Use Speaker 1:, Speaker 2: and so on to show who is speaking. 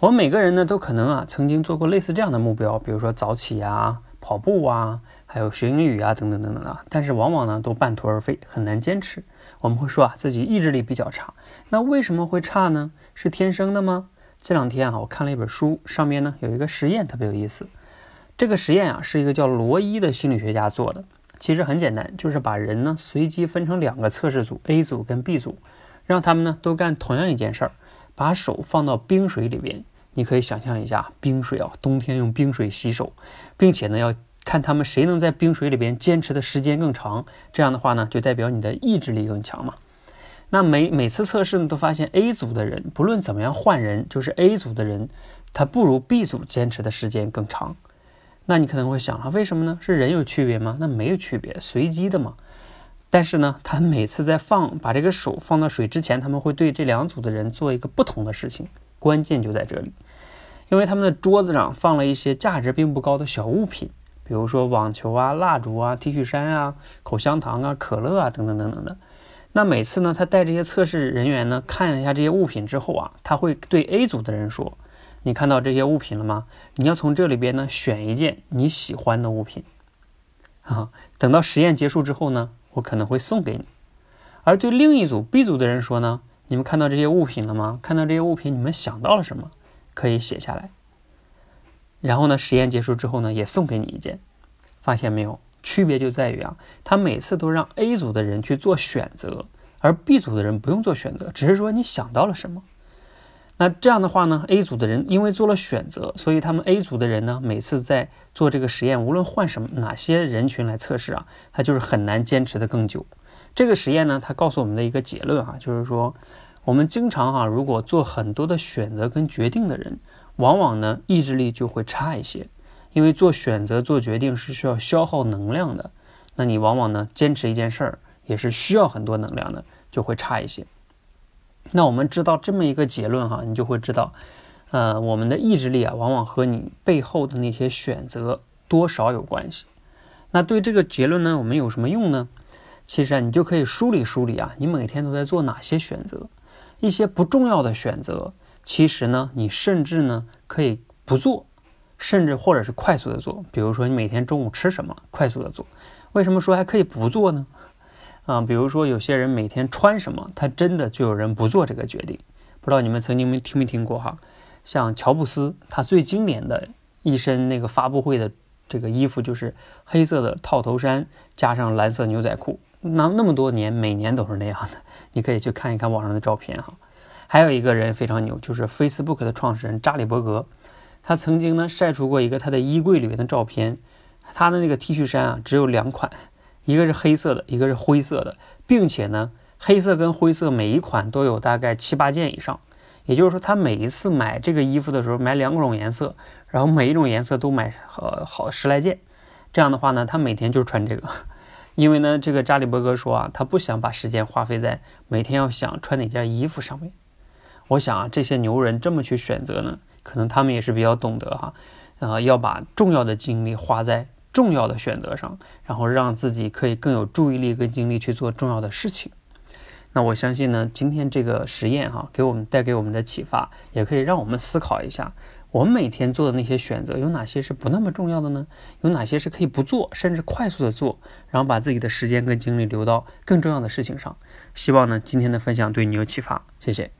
Speaker 1: 我们每个人呢，都可能啊，曾经做过类似这样的目标，比如说早起啊、跑步啊，还有学英语啊，等等等等啊。但是往往呢，都半途而废，很难坚持。我们会说啊，自己意志力比较差。那为什么会差呢？是天生的吗？这两天啊，我看了一本书，上面呢有一个实验特别有意思。这个实验啊，是一个叫罗伊的心理学家做的。其实很简单，就是把人呢随机分成两个测试组，A 组跟 B 组，让他们呢都干同样一件事儿，把手放到冰水里边。你可以想象一下，冰水啊，冬天用冰水洗手，并且呢，要看他们谁能在冰水里边坚持的时间更长。这样的话呢，就代表你的意志力更强嘛。那每每次测试呢，都发现 A 组的人不论怎么样换人，就是 A 组的人，他不如 B 组坚持的时间更长。那你可能会想啊，为什么呢？是人有区别吗？那没有区别，随机的嘛。但是呢，他每次在放把这个手放到水之前，他们会对这两组的人做一个不同的事情。关键就在这里，因为他们的桌子上放了一些价值并不高的小物品，比如说网球啊、蜡烛啊、T 恤衫啊、口香糖啊、可乐啊等等等等的。那每次呢，他带这些测试人员呢看一下这些物品之后啊，他会对 A 组的人说：“你看到这些物品了吗？你要从这里边呢选一件你喜欢的物品啊。等到实验结束之后呢，我可能会送给你。”而对另一组 B 组的人说呢。你们看到这些物品了吗？看到这些物品，你们想到了什么？可以写下来。然后呢，实验结束之后呢，也送给你一件。发现没有？区别就在于啊，他每次都让 A 组的人去做选择，而 B 组的人不用做选择，只是说你想到了什么。那这样的话呢，A 组的人因为做了选择，所以他们 A 组的人呢，每次在做这个实验，无论换什么哪些人群来测试啊，他就是很难坚持的更久。这个实验呢，它告诉我们的一个结论哈，就是说，我们经常哈，如果做很多的选择跟决定的人，往往呢意志力就会差一些，因为做选择做决定是需要消耗能量的，那你往往呢坚持一件事儿也是需要很多能量的，就会差一些。那我们知道这么一个结论哈，你就会知道，呃，我们的意志力啊，往往和你背后的那些选择多少有关系。那对这个结论呢，我们有什么用呢？其实啊，你就可以梳理梳理啊，你每天都在做哪些选择？一些不重要的选择，其实呢，你甚至呢可以不做，甚至或者是快速的做。比如说你每天中午吃什么，快速的做。为什么说还可以不做呢？啊，比如说有些人每天穿什么，他真的就有人不做这个决定。不知道你们曾经没听没听过哈？像乔布斯，他最经典的一身那个发布会的这个衣服就是黑色的套头衫加上蓝色牛仔裤。那那么多年，每年都是那样的，你可以去看一看网上的照片哈。还有一个人非常牛，就是 Facebook 的创始人扎里伯格，他曾经呢晒出过一个他的衣柜里面的照片，他的那个 T 恤衫啊只有两款，一个是黑色的，一个是灰色的，并且呢黑色跟灰色每一款都有大概七八件以上，也就是说他每一次买这个衣服的时候买两种颜色，然后每一种颜色都买呃好十来件，这样的话呢他每天就穿这个。因为呢，这个扎里伯格说啊，他不想把时间花费在每天要想穿哪件衣服上面。我想啊，这些牛人这么去选择呢，可能他们也是比较懂得哈，呃，要把重要的精力花在重要的选择上，然后让自己可以更有注意力跟精力去做重要的事情。那我相信呢，今天这个实验哈，给我们带给我们的启发，也可以让我们思考一下。我们每天做的那些选择有哪些是不那么重要的呢？有哪些是可以不做，甚至快速的做，然后把自己的时间跟精力留到更重要的事情上？希望呢今天的分享对你有启发，谢谢。